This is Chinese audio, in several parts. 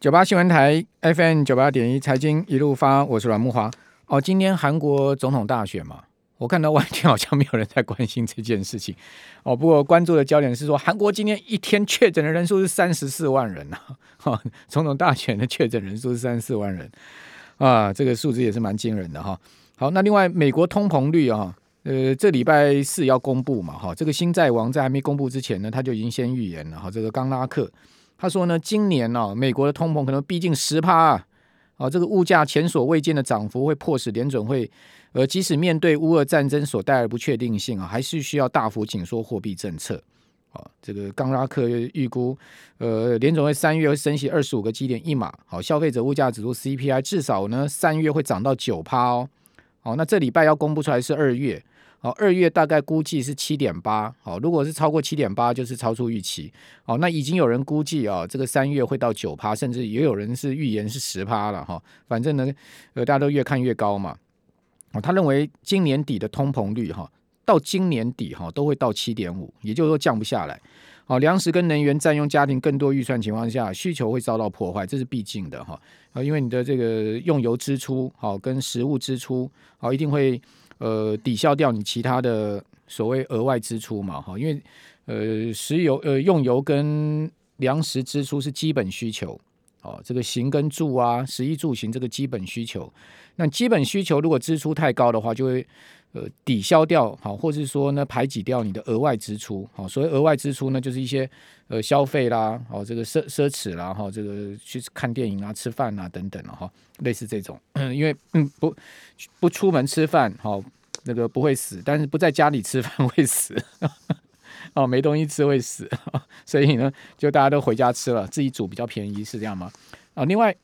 九八新闻台 FM 九八点一财经一路发，我是阮木华。哦，今天韩国总统大选嘛，我看到外天好像没有人在关心这件事情。哦，不过关注的焦点是说，韩国今天一天确诊的人数是三十四万人呐、啊。哈、哦，总统大选的确诊人数是三十四万人啊，这个数字也是蛮惊人的哈。好，那另外美国通膨率啊，呃，这礼拜四要公布嘛，哈，这个新债王在还没公布之前呢，他就已经先预言了哈，这个刚拉克。他说呢，今年呢、哦，美国的通膨可能逼近十趴啊，啊，这个物价前所未见的涨幅会迫使联准会，呃，即使面对乌俄战争所带来的不确定性啊，还是需要大幅紧缩货币政策。啊，这个冈拉克预估，呃，联准会三月会升息二十五个基点一码，好，消费者物价指数 CPI 至少呢三月会涨到九趴哦。好，那这礼拜要公布出来是二月。好，二月大概估计是七点八。好，如果是超过七点八，就是超出预期。好，那已经有人估计啊，这个三月会到九趴，甚至也有人是预言是十趴了哈。反正呢，呃，大家都越看越高嘛。哦，他认为今年底的通膨率哈，到今年底哈都会到七点五，也就是说降不下来。好，粮食跟能源占用家庭更多预算情况下，需求会遭到破坏，这是必定的哈。啊，因为你的这个用油支出好跟食物支出好一定会。呃，抵消掉你其他的所谓额外支出嘛，哈，因为呃，石油呃用油跟粮食支出是基本需求，哦，这个行跟住啊，食衣住行这个基本需求，那基本需求如果支出太高的话，就会呃抵消掉，好，或者说呢排挤掉你的额外支出，好，所谓额外支出呢，就是一些呃消费啦，哦，这个奢奢侈啦，哈，这个去看电影啊、吃饭啊等等哈。类似这种，因为不不出门吃饭，好那个不会死，但是不在家里吃饭 会死，哦没东西吃会死，所以呢就大家都回家吃了，自己煮比较便宜，是这样吗？啊，另外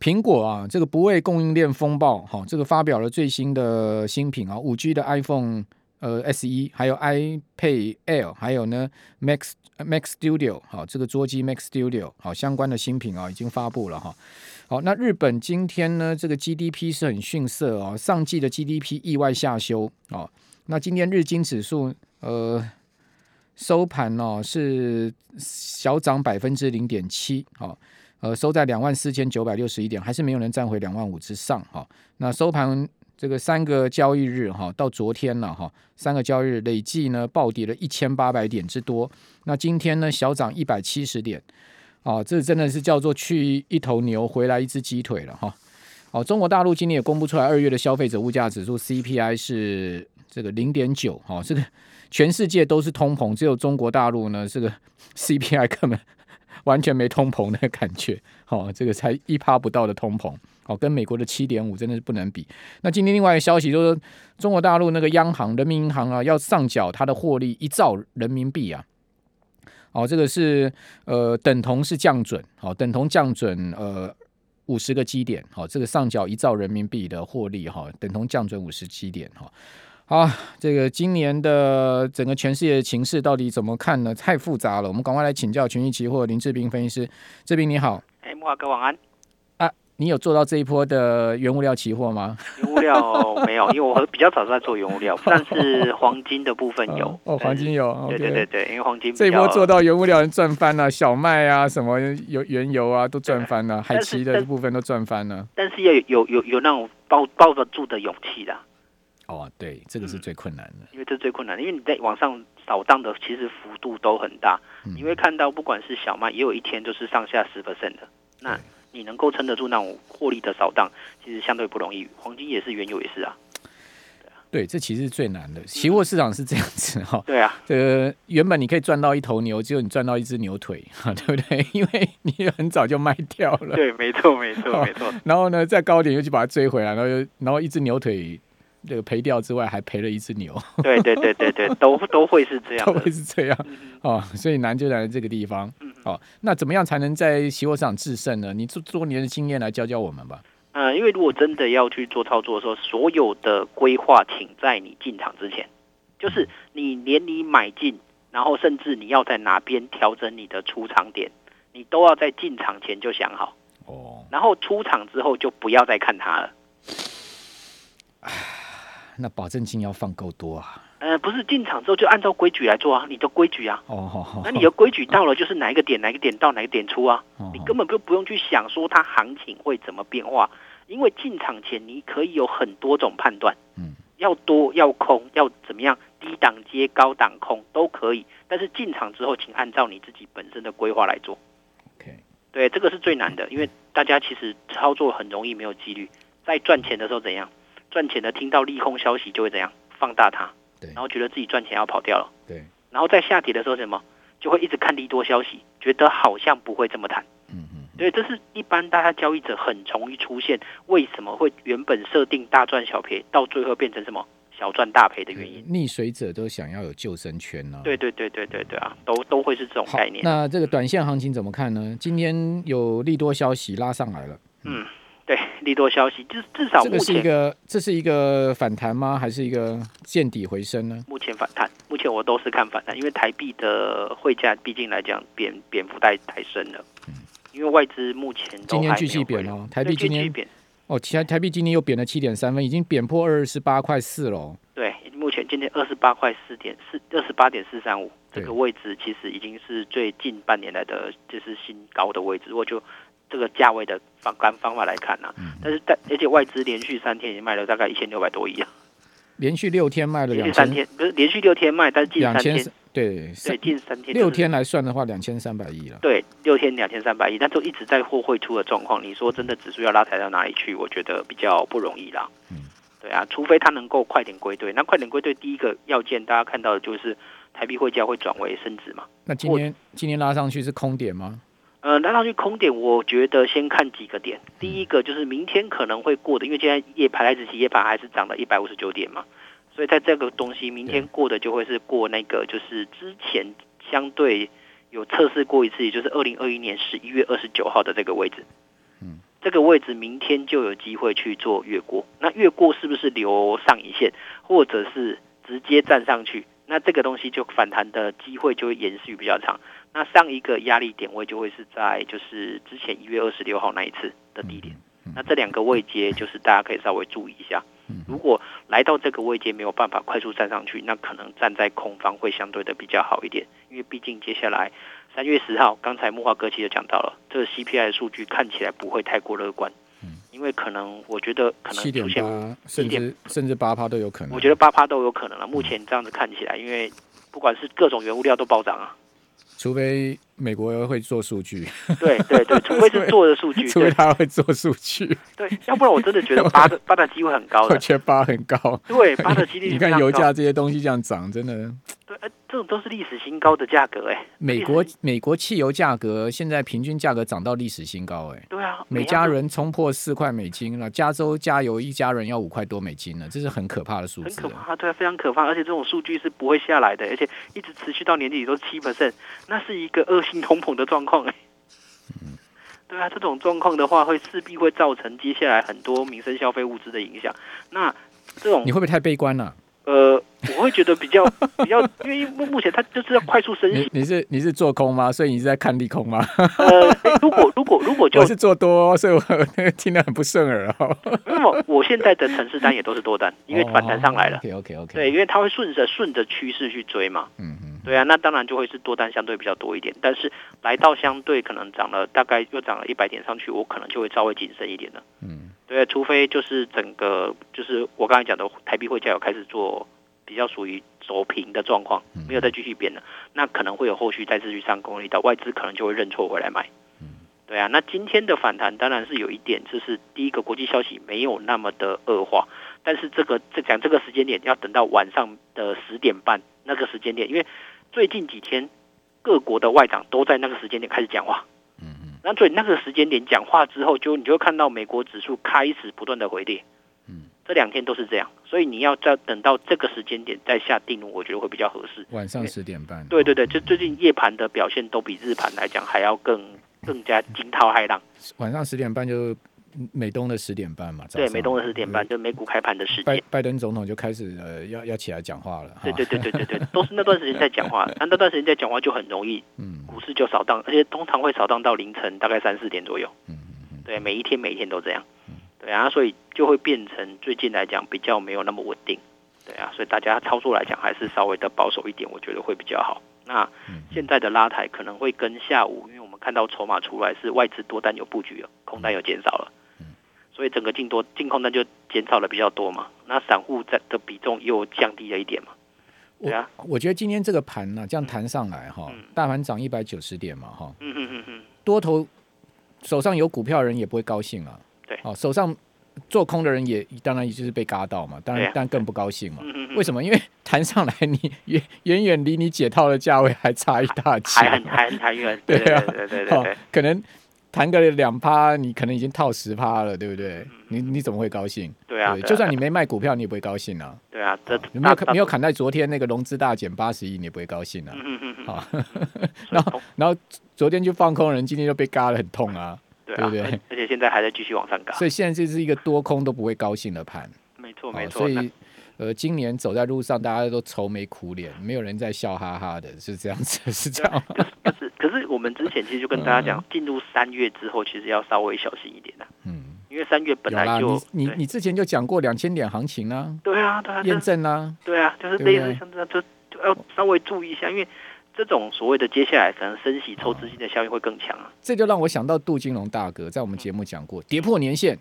苹果啊这个不畏供应链风暴，哈这个发表了最新的新品啊，五 G 的 iPhone 呃 SE，还有 iPad Air，还有呢 Max Max Studio，好这个桌机 Max Studio，好相关的新品啊已经发布了哈。好，那日本今天呢，这个 GDP 是很逊色啊、哦，上季的 GDP 意外下修哦。那今天日经指数呃收盘哦是小涨百分之零点七，好，呃收在两万四千九百六十一点，还是没有能站回两万五之上哈、那收盘这个三个交易日哈、到昨天了哈、三个交易日累计呢暴跌了一千八百点之多。那今天呢小涨一百七十点。哦，这真的是叫做去一头牛，回来一只鸡腿了哈。哦，中国大陆今天也公布出来，二月的消费者物价指数 CPI 是这个零点九。哈，这个全世界都是通膨，只有中国大陆呢，这个 CPI 根本 完全没通膨的感觉。哦，这个才一趴不到的通膨。哦，跟美国的七点五真的是不能比。那今天另外一个消息就是，中国大陆那个央行人民银行啊，要上缴它的获利一兆人民币啊。好，这个是呃等同是降准，好，等同降准呃五十个基点，好，这个上缴一兆人民币的获利哈，等同降准五十基点哈。好，这个今年的整个全世界的情势到底怎么看呢？太复杂了，我们赶快来请教群益期货林志斌分析师，志斌你好，哎，木华哥晚安。啊你有做到这一波的原物料期货吗？原物料没有，因为我比较早在做原物料，但是黄金的部分有。哦，黄金有。对对对对，因为黄金这一波做到原物料人赚翻了，小麦啊，什么油原油啊都赚翻了，海奇的部分都赚翻了。但是要有有有有那种抱抱得住的勇气的。哦，对，这个是最困难的，因为这是最困难的，因为你在网上扫荡的其实幅度都很大，你会看到不管是小麦，也有一天就是上下十 percent 的。那你能够撑得住那种获利的扫荡，其实相对不容易。黄金也是，原油也是啊。对这其实是最难的。期货市场是这样子哈。对啊，这个原本你可以赚到一头牛，只有你赚到一只牛腿，对不对？因为你很早就卖掉了。对，没错，没错，没错。然后呢，再高点又去把它追回来，然后又然后一只牛腿这个赔掉之外，还赔了一只牛。对对对对对，都都会是这样，都会是这样。哦，所以难就难在这个地方。哦，那怎么样才能在期货市场制胜呢？你做多年的经验来教教我们吧。嗯、呃，因为如果真的要去做操作的时候，所有的规划请在你进场之前，就是你连你买进，然后甚至你要在哪边调整你的出场点，你都要在进场前就想好。哦。然后出场之后就不要再看它了。那保证金要放够多啊。呃，不是进场之后就按照规矩来做啊，你的规矩啊。哦，好好。那你的规矩到了，就是哪一个点哪一个点到哪个点出啊？哦、你根本就不用去想说它行情会怎么变化，因为进场前你可以有很多种判断。嗯。要多要空要怎么样？低档接高档空都可以，但是进场之后，请按照你自己本身的规划来做。OK，对，这个是最难的，因为大家其实操作很容易没有纪律，在赚钱的时候怎样？赚钱的听到利空消息就会怎样？放大它，对，然后觉得自己赚钱要跑掉了，对，然后在下跌的时候什么？就会一直看利多消息，觉得好像不会这么谈。嗯嗯，对，这是一般大家交易者很容易出现，为什么会原本设定大赚小赔，到最后变成什么？小赚大赔的原因，溺水者都想要有救生圈呢、啊。对对对对对对啊，都都会是这种概念。那这个短线行情怎么看呢？今天有利多消息拉上来了。嗯，利多消息，至至少目前这是一个，这是一个反弹吗？还是一个见底回升呢？目前反弹，目前我都是看反弹，因为台币的汇价毕竟来讲贬贬幅太太深了。嗯，因为外资目前今天继续贬哦，台币今天贬。哦，其他台币今天又贬了七点三分，已经贬破二十八块四了。对，目前今天二十八块四点四，二十八点四三五这个位置，其实已经是最近半年来的就是新高的位置。如果就这个价位的方干方法来看呢、但是但而且外资连续三天已经卖了大概一千六百多亿啊，连续六天卖了两三天，不是连续六天卖，但是近三天对对近三天、就是、六天来算的话，两千三百亿了。对，六天两千三百亿，但都一直在货汇出的状况。你说真的，指数要拉抬到哪里去？我觉得比较不容易啦。嗯，对啊，除非它能够快点归队。那快点归队，第一个要件大家看到的就是台币汇价会转为升值嘛。那今天今天拉上去是空点吗？呃，拉上去空点，我觉得先看几个点。第一个就是明天可能会过的，因为今天夜盘台指期夜盘还是涨了一百五十九点嘛。所以在这个东西明天过的就会是过那个，就是之前相对有测试过一次，也就是二零二一年十一月二十九号的这个位置。嗯，这个位置明天就有机会去做越过。那越过是不是留上影线，或者是直接站上去？那这个东西就反弹的机会就会延续比较长。那上一个压力点位就会是在就是之前一月二十六号那一次的低点。那这两个位阶就是大家可以稍微注意一下。如果来到这个位阶没有办法快速站上去，那可能站在空方会相对的比较好一点，因为毕竟接下来三月十号，刚才木华哥其实讲到了，这个 CPI 的数据看起来不会太过乐观，因为可能我觉得可能出现七点八，甚至甚至八趴都有可能，我觉得八趴都有可能了。目前这样子看起来，因为不管是各种原物料都暴涨啊。除非美国会做数据，对对对，除非是做的数据，除非他会做数据，对，要不然我真的觉得八的 八的机会很高的，我觉得八很高，对，八的几率。你看油价这些东西这样涨，真的，对，这种都是历史新高的价格哎。美国美国汽油价格现在平均价格涨到历史新高哎，对啊，每家人冲破四块美金了，加州加油一家人要五块多美金了，这是很可怕的数字，很可怕，对，非常可怕，而且这种数据是不会下来的，而且一直持续到年底都是七 percent，那是一个恶性通膨的状况哎。嗯，对啊，这种状况的话，会势必会造成接下来很多民生消费物资的影响。那这种你会不会太悲观了啊？呃，我会觉得比较 比较，因为目目前它就是要快速升息。你是你是做空吗？所以你是在看利空吗？呃，如果如果如果就我是做多，所以我那个听得很不顺耳哦。那么我现在的城市单也都是多单，因为反弹上来了。OK OK OK。对，因为它会顺着顺着趋势去追嘛。嗯嗯。对啊，那当然就会是多单相对比较多一点，但是来到相对可能涨了大概又涨了一百点上去，我可能就会稍微谨慎一点了。嗯，对，除非就是整个就是我刚才讲的台币汇价有开始做比较属于走平的状况，没有再继续变了，那可能会有后续再次去上攻力道，外资可能就会认错回来买。对啊，那今天的反弹当然是有一点，就是第一个国际消息没有那么的恶化，但是这个这讲这个时间点要等到晚上的十点半那个时间点，因为。最近几天，各国的外长都在那个时间点开始讲话。嗯嗯。那所以那个时间点讲话之后，就你就会看到美国指数开始不断的回跌。嗯。这两天都是这样，所以你要在等到这个时间点再下定论，我觉得会比较合适。晚上十点半。对对对，就最近夜盘的表现都比日盘来讲还要更更加惊涛骇浪。晚上十点半就。美东的十点半嘛，对，美东的十点半，就美股开盘的时间。拜拜登总统就开始呃要要起来讲话了。对对对对对对，都是那段时间在讲话，那那段时间在讲话就很容易，嗯，股市就扫荡，而且通常会扫荡到凌晨大概三四点左右。嗯嗯对，每一天每一天都这样。对啊，所以就会变成最近来讲比较没有那么稳定。对，啊，所以大家操作来讲还是稍微的保守一点，我觉得会比较好。那现在的拉抬可能会跟下午，因为我们看到筹码出来是外资多单有布局了，空单有减少了，所以整个净多净空单就减少了比较多嘛。那散户在的比重又降低了一点嘛。对啊，我，我觉得今天这个盘呢、啊，这样弹上来哈，大盘涨一百九十点嘛哈，多头手上有股票的人也不会高兴啊。对，哦，手上做空的人也当然也就是被嘎到嘛，当然但更不高兴嘛。为什么？因为弹上来你远远远离你解套的价位还差一大截，还还很还远。对啊，对对对，可能弹个两趴，你可能已经套十趴了，对不对？你你怎么会高兴？对啊，就算你没卖股票，你也不会高兴啊。对啊，这有没有没有砍在昨天那个融资大减八十亿，你也不会高兴啊。好，然后然后昨天就放空人，今天就被嘎了很痛啊。对不对？而且现在还在继续往上嘎，所以现在这是一个多空都不会高兴的盘。没错没错。所以呃，今年走在路上，大家都愁眉苦脸，没有人在笑哈哈的，是这样子，是这样。可是可是我们之前其实就跟大家讲，进入三月之后，其实要稍微小心一点的。嗯。因为三月本来就你你之前就讲过两千点行情啊。对啊对啊。验证啊。对啊，就是类似像这样，就就要稍微注意一下，因为。这种所谓的接下来可能升息抽资金的效应会更强啊！这就让我想到杜金龙大哥在我们节目讲过，跌破年线，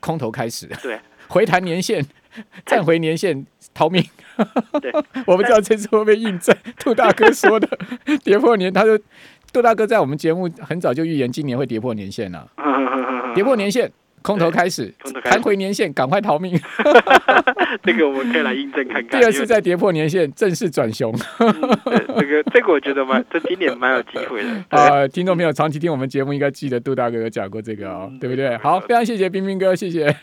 空头开始，对，回弹年限，站回年线，逃命。对，我不知道这次会不会印证杜大哥说的 跌破年，他说杜大哥在我们节目很早就预言今年会跌破年限了，跌破年线。空头开始，弹回年线，赶快逃命。这个我们可以来印证看看。第二次再跌破年线，正式转熊。这个这个我觉得蛮，这今年蛮有机会的。呃，听众朋友长期听我们节目，应该记得杜大哥有讲过这个哦，对不对？好，非常谢谢冰冰哥，谢谢。